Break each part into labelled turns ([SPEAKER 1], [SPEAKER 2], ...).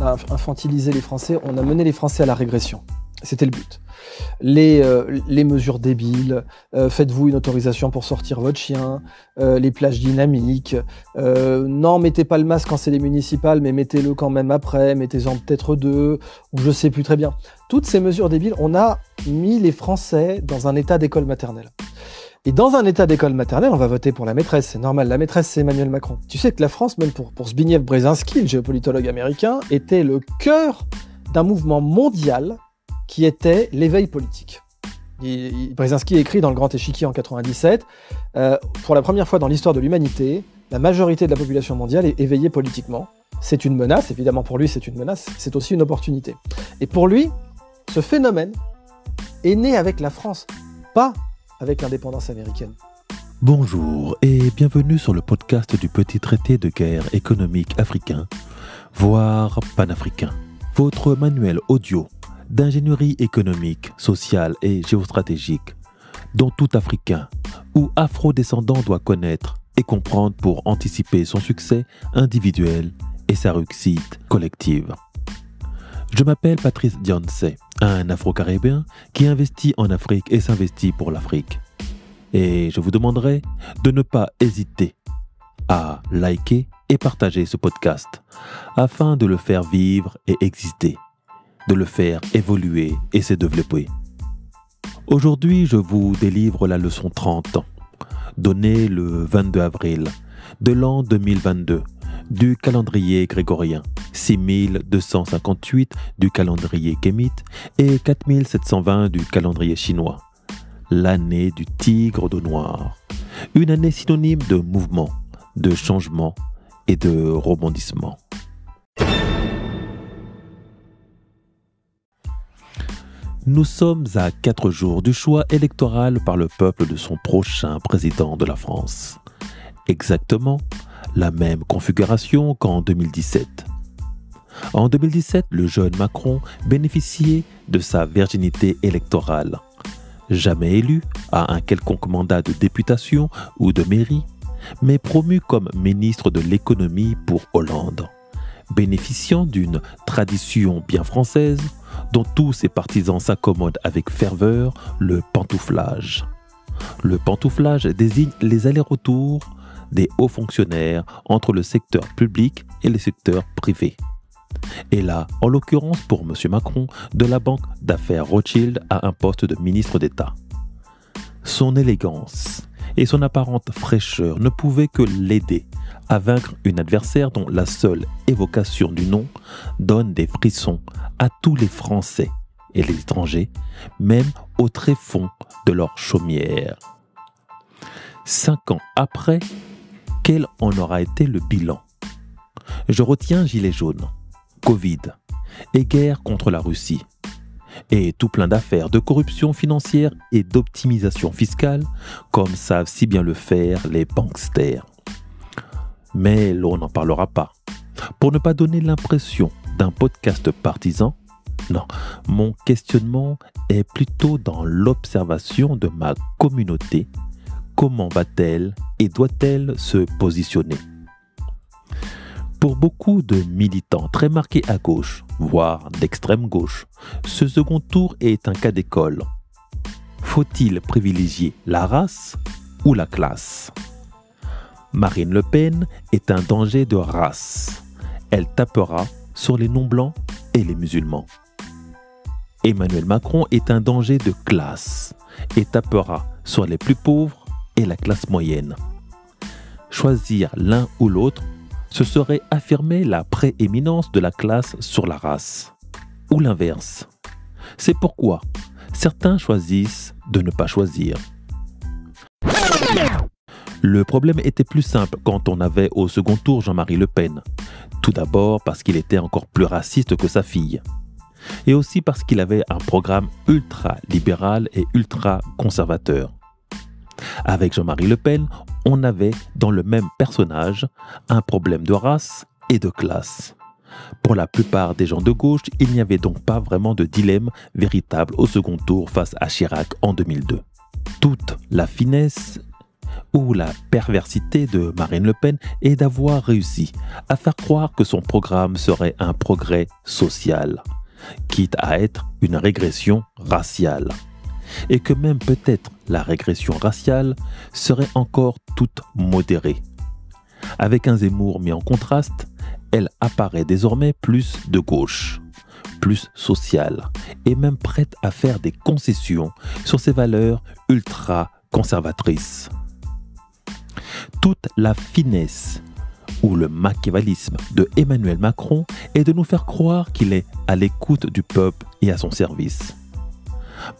[SPEAKER 1] a infantilisé les Français, on a mené les Français à la régression. C'était le but. Les, euh, mesures débiles, euh, faites-vous une autorisation pour sortir votre chien, euh, les plages dynamiques, non, mettez pas le masque quand c'est les municipales, mais mettez-le quand même après, mettez-en peut-être deux, ou je sais plus très bien. Toutes ces mesures débiles, on a mis les Français dans un état d'école maternelle. Et dans un état d'école maternelle, on va voter pour la maîtresse, c'est normal. La maîtresse, c'est Emmanuel Macron. Tu sais que la France, même pour, pour Zbigniew Brzezinski, le géopolitologue américain, était le cœur d'un mouvement mondial qui était l'éveil politique. Brzezinski écrit dans Le Grand Échiquier en 97, euh, pour la première fois dans l'histoire de l'humanité, la majorité de la population mondiale est éveillée politiquement. C'est une menace, évidemment pour lui c'est une menace, c'est aussi une opportunité. Et pour lui, ce phénomène est né avec la France, pas avec l'indépendance américaine.
[SPEAKER 2] Bonjour et bienvenue sur le podcast du petit traité de guerre économique africain, voire panafricain. Votre manuel audio d'ingénierie économique, sociale et géostratégique dont tout Africain ou Afro-descendant doit connaître et comprendre pour anticiper son succès individuel et sa réussite collective. Je m'appelle Patrice Dionce, un Afro-Caribéen qui investit en Afrique et s'investit pour l'Afrique. Et je vous demanderai de ne pas hésiter à liker et partager ce podcast afin de le faire vivre et exister, de le faire évoluer et se développer. Aujourd'hui, je vous délivre la leçon 30, donnée le 22 avril de l'an 2022 du calendrier grégorien, 6258 du calendrier kémite et 4720 du calendrier chinois. L'année du tigre de noir. Une année synonyme de mouvement, de changement et de rebondissement. Nous sommes à quatre jours du choix électoral par le peuple de son prochain président de la France. Exactement la même configuration qu'en 2017. En 2017, le jeune Macron bénéficiait de sa virginité électorale. Jamais élu à un quelconque mandat de députation ou de mairie, mais promu comme ministre de l'économie pour Hollande, bénéficiant d'une tradition bien française dont tous ses partisans s'accommodent avec ferveur, le pantouflage. Le pantouflage désigne les allers-retours des hauts fonctionnaires entre le secteur public et le secteur privé. Et là, en l'occurrence pour M. Macron, de la banque d'affaires Rothschild à un poste de ministre d'État. Son élégance et son apparente fraîcheur ne pouvaient que l'aider à vaincre une adversaire dont la seule évocation du nom donne des frissons à tous les Français et les étrangers, même au tréfonds de leur chaumière. Cinq ans après, quel en aura été le bilan Je retiens Gilets jaunes, Covid et guerre contre la Russie. Et tout plein d'affaires de corruption financière et d'optimisation fiscale, comme savent si bien le faire les banksters. Mais l'on n'en parlera pas. Pour ne pas donner l'impression d'un podcast partisan, non, mon questionnement est plutôt dans l'observation de ma communauté comment va-t-elle et doit-elle se positionner? Pour beaucoup de militants très marqués à gauche, voire d'extrême gauche, ce second tour est un cas d'école. Faut-il privilégier la race ou la classe? Marine Le Pen est un danger de race. Elle tapera sur les non-blancs et les musulmans. Emmanuel Macron est un danger de classe et tapera sur les plus pauvres la classe moyenne. Choisir l'un ou l'autre, ce serait affirmer la prééminence de la classe sur la race. Ou l'inverse. C'est pourquoi certains choisissent de ne pas choisir. Le problème était plus simple quand on avait au second tour Jean-Marie Le Pen. Tout d'abord parce qu'il était encore plus raciste que sa fille. Et aussi parce qu'il avait un programme ultra libéral et ultra conservateur. Avec Jean-Marie Le Pen, on avait dans le même personnage un problème de race et de classe. Pour la plupart des gens de gauche, il n'y avait donc pas vraiment de dilemme véritable au second tour face à Chirac en 2002. Toute la finesse où la perversité de Marine Le Pen est d'avoir réussi à faire croire que son programme serait un progrès social, quitte à être une régression raciale, et que même peut-être la régression raciale serait encore toute modérée. Avec un Zemmour mis en contraste, elle apparaît désormais plus de gauche, plus sociale, et même prête à faire des concessions sur ses valeurs ultra conservatrices. Toute la finesse ou le machiavélisme de Emmanuel Macron est de nous faire croire qu'il est à l'écoute du peuple et à son service.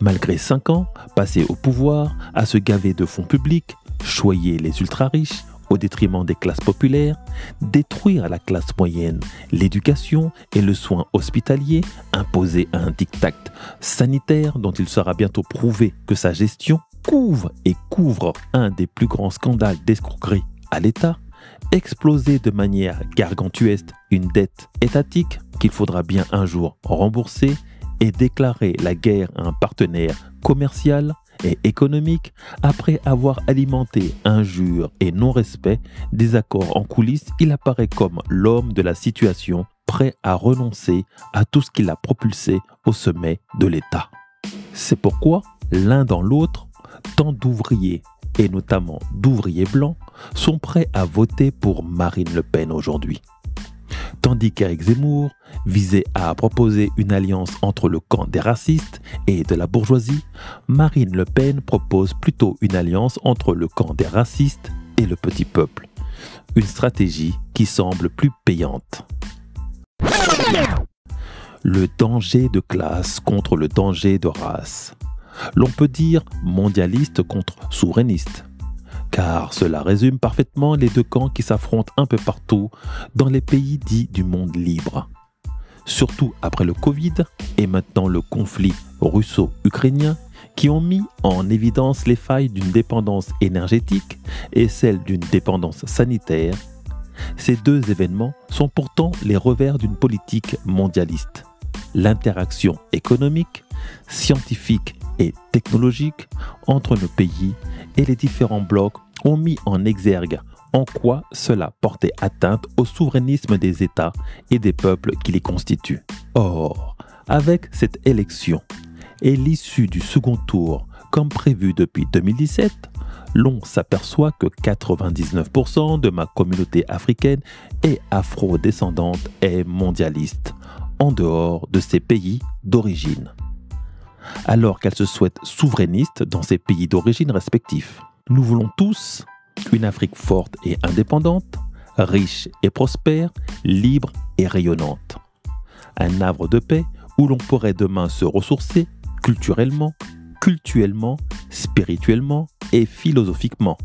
[SPEAKER 2] Malgré cinq ans passés au pouvoir à se gaver de fonds publics, choyer les ultra-riches au détriment des classes populaires, détruire la classe moyenne l'éducation et le soin hospitalier, imposer un diktat sanitaire dont il sera bientôt prouvé que sa gestion couvre et couvre un des plus grands scandales d'escroquerie à l'État, exploser de manière gargantuesque une dette étatique qu'il faudra bien un jour rembourser et déclarer la guerre à un partenaire commercial et économique après avoir alimenté injures et non-respect des accords en coulisses, il apparaît comme l'homme de la situation prêt à renoncer à tout ce qui l'a propulsé au sommet de l'État. C'est pourquoi l'un dans l'autre, tant d'ouvriers et notamment d'ouvriers blancs sont prêts à voter pour Marine Le Pen aujourd'hui. Tandis qu'Éric Zemmour visait à proposer une alliance entre le camp des racistes et de la bourgeoisie, Marine Le Pen propose plutôt une alliance entre le camp des racistes et le petit peuple. Une stratégie qui semble plus payante. Le danger de classe contre le danger de race. L'on peut dire mondialiste contre souverainiste car cela résume parfaitement les deux camps qui s'affrontent un peu partout dans les pays dits du monde libre. Surtout après le Covid et maintenant le conflit russo-ukrainien qui ont mis en évidence les failles d'une dépendance énergétique et celle d'une dépendance sanitaire, ces deux événements sont pourtant les revers d'une politique mondialiste. L'interaction économique, scientifique et technologique entre nos pays et les différents blocs ont mis en exergue en quoi cela portait atteinte au souverainisme des États et des peuples qui les constituent. Or, avec cette élection et l'issue du second tour comme prévu depuis 2017, l'on s'aperçoit que 99% de ma communauté africaine et afro-descendante est mondialiste, en dehors de ses pays d'origine alors qu'elle se souhaite souverainiste dans ses pays d'origine respectifs. Nous voulons tous une Afrique forte et indépendante, riche et prospère, libre et rayonnante. Un havre de paix où l'on pourrait demain se ressourcer culturellement, cultuellement, spirituellement et philosophiquement.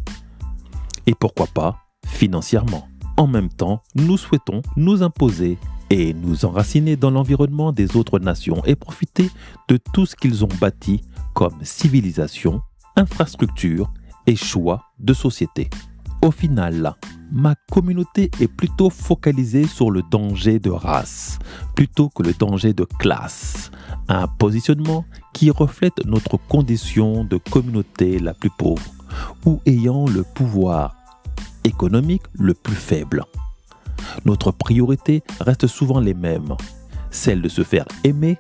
[SPEAKER 2] Et pourquoi pas financièrement. En même temps, nous souhaitons nous imposer et nous enraciner dans l'environnement des autres nations et profiter de tout ce qu'ils ont bâti comme civilisation, infrastructure et choix de société. Au final, ma communauté est plutôt focalisée sur le danger de race plutôt que le danger de classe, un positionnement qui reflète notre condition de communauté la plus pauvre ou ayant le pouvoir économique le plus faible. Notre priorité reste souvent les mêmes, celle de se faire aimer,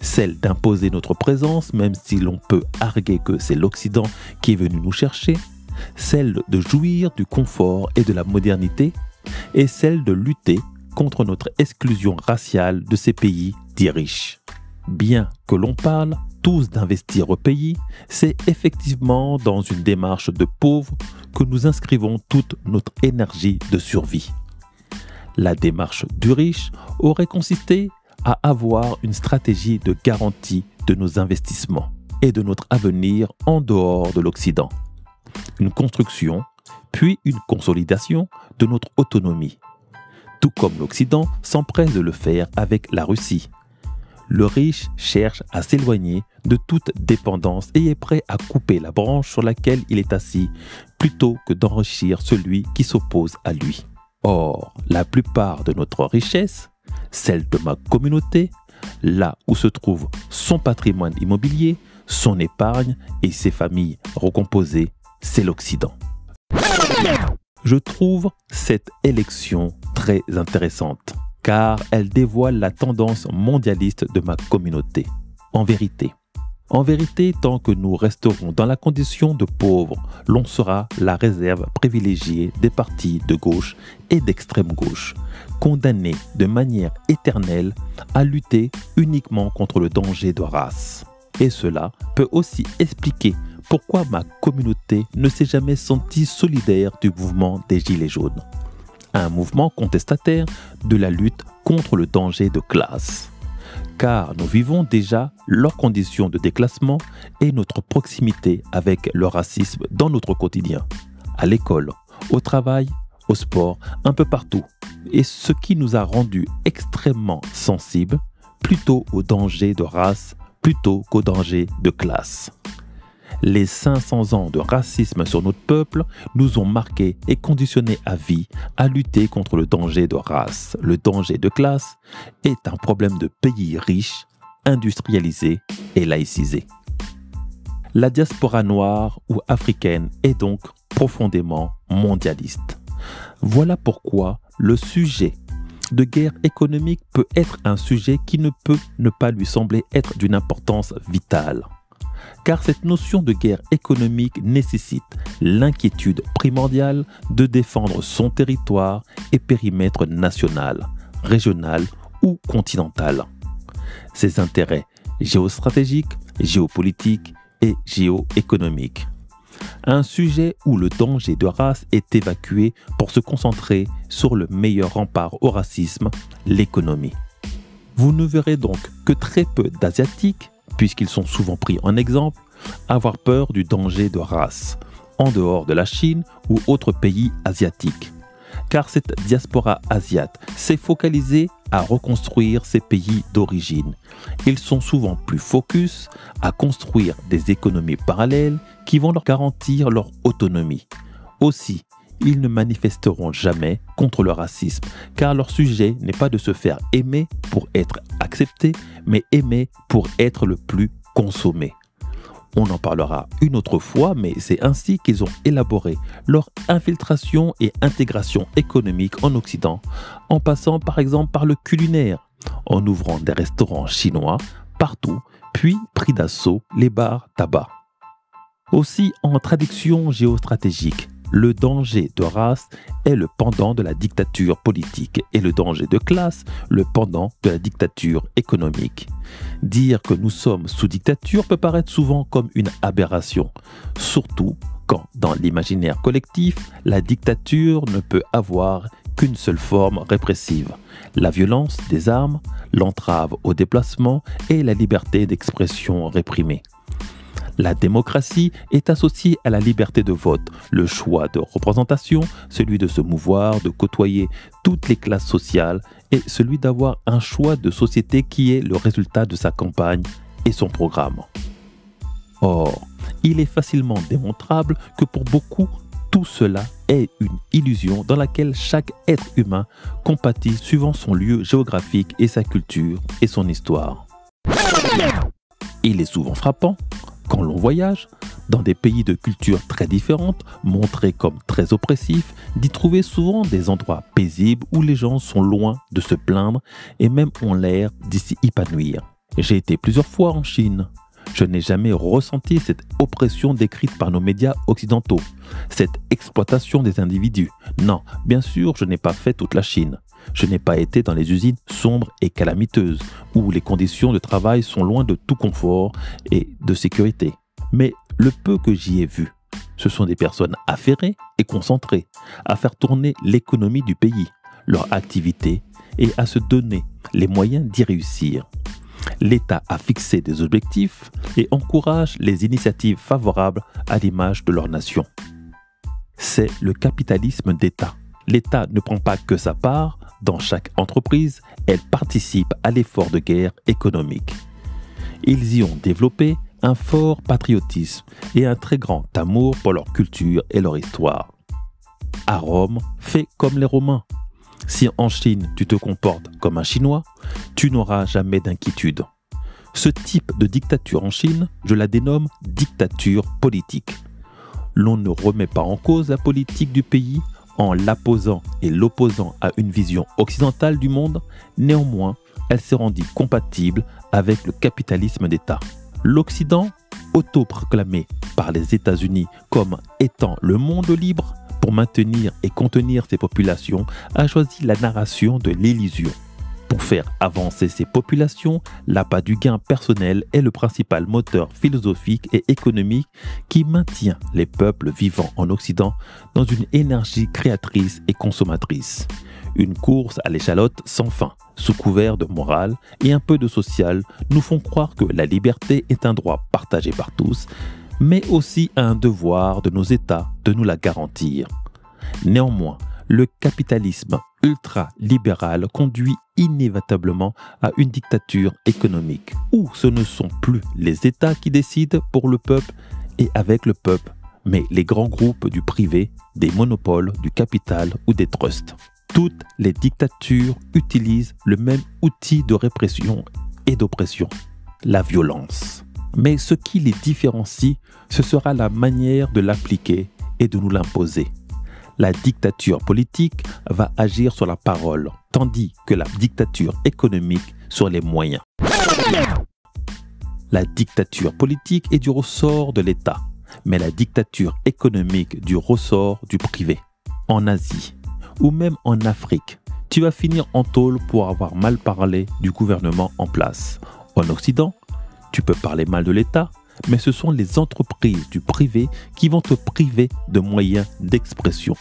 [SPEAKER 2] celle d'imposer notre présence même si l'on peut arguer que c'est l'Occident qui est venu nous chercher, celle de jouir du confort et de la modernité, et celle de lutter contre notre exclusion raciale de ces pays dits riches. Bien que l'on parle tous d'investir au pays, c'est effectivement dans une démarche de pauvre que nous inscrivons toute notre énergie de survie. La démarche du riche aurait consisté à avoir une stratégie de garantie de nos investissements et de notre avenir en dehors de l'Occident. Une construction, puis une consolidation de notre autonomie, tout comme l'Occident s'empresse de le faire avec la Russie. Le riche cherche à s'éloigner de toute dépendance et est prêt à couper la branche sur laquelle il est assis plutôt que d'enrichir celui qui s'oppose à lui. Or, la plupart de notre richesse, celle de ma communauté, là où se trouve son patrimoine immobilier, son épargne et ses familles recomposées, c'est l'Occident. Je trouve cette élection très intéressante car elle dévoile la tendance mondialiste de ma communauté. En vérité, en vérité, tant que nous resterons dans la condition de pauvres, l'on sera la réserve privilégiée des partis de gauche et d'extrême gauche, condamnés de manière éternelle à lutter uniquement contre le danger de race. Et cela peut aussi expliquer pourquoi ma communauté ne s'est jamais sentie solidaire du mouvement des Gilets jaunes un mouvement contestataire de la lutte contre le danger de classe. Car nous vivons déjà leurs conditions de déclassement et notre proximité avec le racisme dans notre quotidien, à l'école, au travail, au sport, un peu partout. Et ce qui nous a rendus extrêmement sensibles plutôt au danger de race plutôt qu'au danger de classe. Les 500 ans de racisme sur notre peuple nous ont marqués et conditionnés à vie à lutter contre le danger de race. Le danger de classe est un problème de pays riches, industrialisés et laïcisés. La diaspora noire ou africaine est donc profondément mondialiste. Voilà pourquoi le sujet de guerre économique peut être un sujet qui ne peut ne pas lui sembler être d'une importance vitale car cette notion de guerre économique nécessite l'inquiétude primordiale de défendre son territoire et périmètre national, régional ou continental. Ses intérêts géostratégiques, géopolitiques et géoéconomiques. Un sujet où le danger de race est évacué pour se concentrer sur le meilleur rempart au racisme, l'économie. Vous ne verrez donc que très peu d'Asiatiques puisqu'ils sont souvent pris en exemple, avoir peur du danger de race, en dehors de la Chine ou autres pays asiatiques. Car cette diaspora asiate s'est focalisée à reconstruire ses pays d'origine. Ils sont souvent plus focus à construire des économies parallèles qui vont leur garantir leur autonomie. Aussi, ils ne manifesteront jamais contre le racisme, car leur sujet n'est pas de se faire aimer pour être accepté, mais aimer pour être le plus consommé. On en parlera une autre fois, mais c'est ainsi qu'ils ont élaboré leur infiltration et intégration économique en Occident, en passant par exemple par le culinaire, en ouvrant des restaurants chinois partout, puis pris d'assaut les bars tabac. Aussi en traduction géostratégique, le danger de race est le pendant de la dictature politique et le danger de classe le pendant de la dictature économique. Dire que nous sommes sous dictature peut paraître souvent comme une aberration, surtout quand dans l'imaginaire collectif, la dictature ne peut avoir qu'une seule forme répressive, la violence des armes, l'entrave au déplacement et la liberté d'expression réprimée. La démocratie est associée à la liberté de vote, le choix de représentation, celui de se mouvoir, de côtoyer toutes les classes sociales et celui d'avoir un choix de société qui est le résultat de sa campagne et son programme. Or, il est facilement démontrable que pour beaucoup, tout cela est une illusion dans laquelle chaque être humain compatit suivant son lieu géographique et sa culture et son histoire. Il est souvent frappant quand l'on voyage dans des pays de cultures très différentes, montrés comme très oppressifs, d'y trouver souvent des endroits paisibles où les gens sont loin de se plaindre et même ont l'air d'y s'y épanouir. J'ai été plusieurs fois en Chine. Je n'ai jamais ressenti cette oppression décrite par nos médias occidentaux, cette exploitation des individus. Non, bien sûr, je n'ai pas fait toute la Chine. Je n'ai pas été dans les usines sombres et calamiteuses, où les conditions de travail sont loin de tout confort et de sécurité. Mais le peu que j'y ai vu, ce sont des personnes affairées et concentrées à faire tourner l'économie du pays, leur activité et à se donner les moyens d'y réussir. L'État a fixé des objectifs et encourage les initiatives favorables à l'image de leur nation. C'est le capitalisme d'État. L'État ne prend pas que sa part, dans chaque entreprise, elle participe à l'effort de guerre économique. Ils y ont développé un fort patriotisme et un très grand amour pour leur culture et leur histoire. À Rome, fais comme les Romains. Si en Chine tu te comportes comme un Chinois, tu n'auras jamais d'inquiétude. Ce type de dictature en Chine, je la dénomme dictature politique. l'on ne remet pas en cause la politique du pays en l'apposant et l'opposant à une vision occidentale du monde, néanmoins, elle s'est rendue compatible avec le capitalisme d'État. L'Occident, autoproclamé par les États-Unis comme étant le monde libre pour maintenir et contenir ses populations, a choisi la narration de l'illusion. Pour faire avancer ces populations, l'appât du gain personnel est le principal moteur philosophique et économique qui maintient les peuples vivant en Occident dans une énergie créatrice et consommatrice. Une course à l'échalote sans fin, sous couvert de morale et un peu de social, nous font croire que la liberté est un droit partagé par tous, mais aussi un devoir de nos États de nous la garantir. Néanmoins, le capitalisme ultra-libéral conduit inévitablement à une dictature économique, où ce ne sont plus les États qui décident pour le peuple et avec le peuple, mais les grands groupes du privé, des monopoles, du capital ou des trusts. Toutes les dictatures utilisent le même outil de répression et d'oppression, la violence. Mais ce qui les différencie, ce sera la manière de l'appliquer et de nous l'imposer la dictature politique va agir sur la parole, tandis que la dictature économique sur les moyens. La dictature politique est du ressort de l'État, mais la dictature économique du ressort du privé. En Asie, ou même en Afrique, tu vas finir en tôle pour avoir mal parlé du gouvernement en place. En Occident, tu peux parler mal de l'État, mais ce sont les entreprises du privé qui vont te priver de moyens d'expression.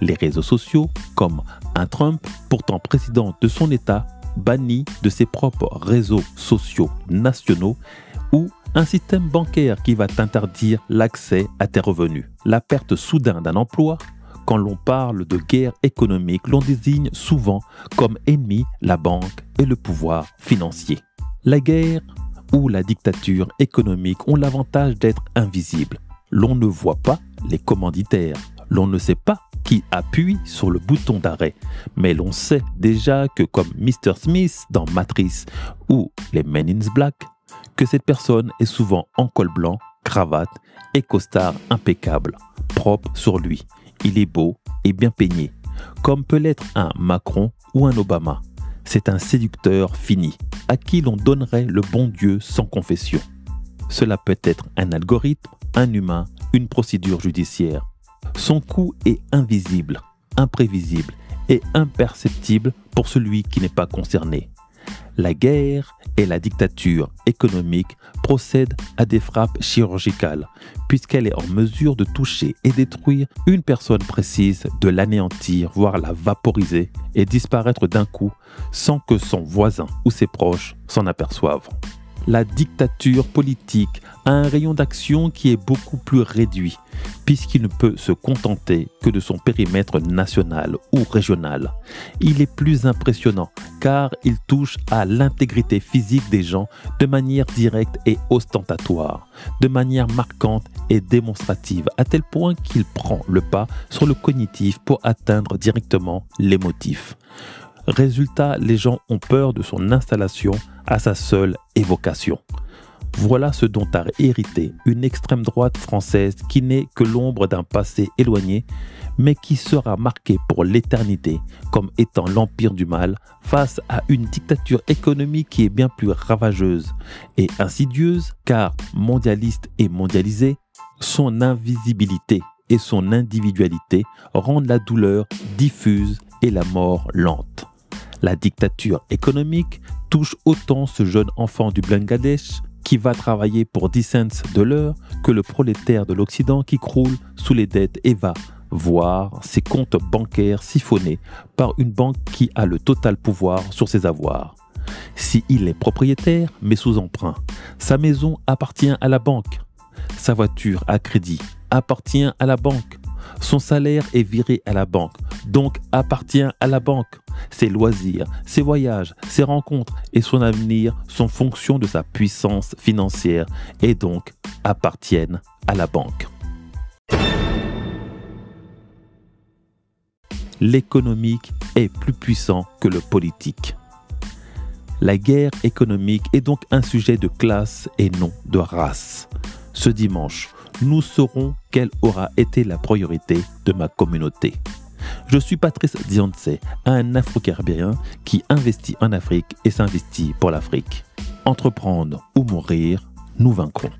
[SPEAKER 2] Les réseaux sociaux, comme un Trump, pourtant président de son État, banni de ses propres réseaux sociaux nationaux, ou un système bancaire qui va t'interdire l'accès à tes revenus. La perte soudaine d'un emploi, quand l'on parle de guerre économique, l'on désigne souvent comme ennemi la banque et le pouvoir financier. La guerre ou la dictature économique ont l'avantage d'être invisibles. L'on ne voit pas les commanditaires, l'on ne sait pas qui appuie sur le bouton d'arrêt, mais l'on sait déjà que comme Mr. Smith dans Matrice ou les Men in Black, que cette personne est souvent en col blanc, cravate et costard impeccable, propre sur lui. Il est beau et bien peigné, comme peut l'être un Macron ou un Obama. C'est un séducteur fini, à qui l'on donnerait le bon Dieu sans confession. Cela peut être un algorithme, un humain, une procédure judiciaire. Son coût est invisible, imprévisible et imperceptible pour celui qui n'est pas concerné. La guerre et la dictature économique procèdent à des frappes chirurgicales, puisqu'elle est en mesure de toucher et détruire une personne précise, de l'anéantir, voire la vaporiser et disparaître d'un coup sans que son voisin ou ses proches s'en aperçoivent. La dictature politique un rayon d'action qui est beaucoup plus réduit, puisqu'il ne peut se contenter que de son périmètre national ou régional. Il est plus impressionnant car il touche à l'intégrité physique des gens de manière directe et ostentatoire, de manière marquante et démonstrative, à tel point qu'il prend le pas sur le cognitif pour atteindre directement l'émotif. Résultat, les gens ont peur de son installation à sa seule évocation. Voilà ce dont a hérité une extrême droite française qui n'est que l'ombre d'un passé éloigné, mais qui sera marquée pour l'éternité comme étant l'empire du mal face à une dictature économique qui est bien plus ravageuse et insidieuse, car mondialiste et mondialisée, son invisibilité et son individualité rendent la douleur diffuse et la mort lente. La dictature économique touche autant ce jeune enfant du Bangladesh qui va travailler pour 10 cents de l'heure que le prolétaire de l'Occident qui croule sous les dettes et va voir ses comptes bancaires siphonnés par une banque qui a le total pouvoir sur ses avoirs. Si est propriétaire, mais sous emprunt, sa maison appartient à la banque, sa voiture à crédit appartient à la banque, son salaire est viré à la banque, donc appartient à la banque. Ses loisirs, ses voyages, ses rencontres et son avenir sont fonction de sa puissance financière et donc appartiennent à la banque. L'économique est plus puissant que le politique. La guerre économique est donc un sujet de classe et non de race. Ce dimanche, nous saurons quelle aura été la priorité de ma communauté. Je suis Patrice Dionce, un Afro-Caribéen qui investit en Afrique et s'investit pour l'Afrique. Entreprendre ou mourir, nous vaincrons.